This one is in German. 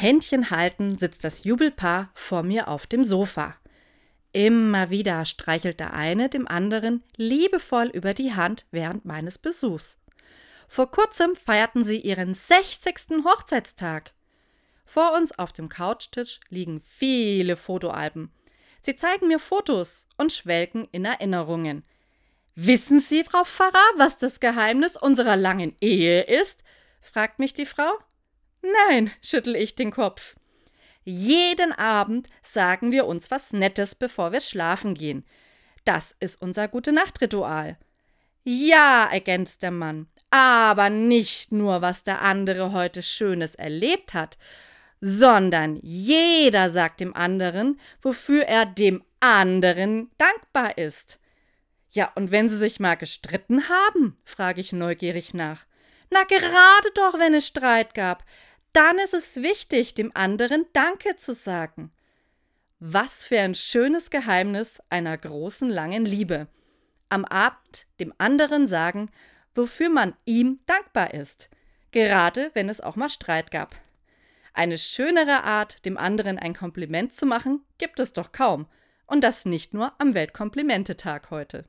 Händchen halten sitzt das Jubelpaar vor mir auf dem Sofa. Immer wieder streichelt der eine dem anderen liebevoll über die Hand während meines Besuchs. Vor kurzem feierten sie ihren 60. Hochzeitstag. Vor uns auf dem Couchtisch liegen viele Fotoalben. Sie zeigen mir Fotos und schwelgen in Erinnerungen. Wissen Sie, Frau Pfarrer, was das Geheimnis unserer langen Ehe ist? fragt mich die Frau. Nein, schüttel ich den Kopf. Jeden Abend sagen wir uns was Nettes, bevor wir schlafen gehen. Das ist unser Gute-Nacht-Ritual. Ja, ergänzt der Mann, aber nicht nur, was der andere heute Schönes erlebt hat, sondern jeder sagt dem anderen, wofür er dem anderen dankbar ist. Ja, und wenn sie sich mal gestritten haben, frage ich neugierig nach. Na, gerade doch, wenn es Streit gab dann ist es wichtig, dem anderen Danke zu sagen. Was für ein schönes Geheimnis einer großen, langen Liebe. Am Abend dem anderen sagen, wofür man ihm dankbar ist, gerade wenn es auch mal Streit gab. Eine schönere Art, dem anderen ein Kompliment zu machen, gibt es doch kaum. Und das nicht nur am Weltkomplimentetag heute.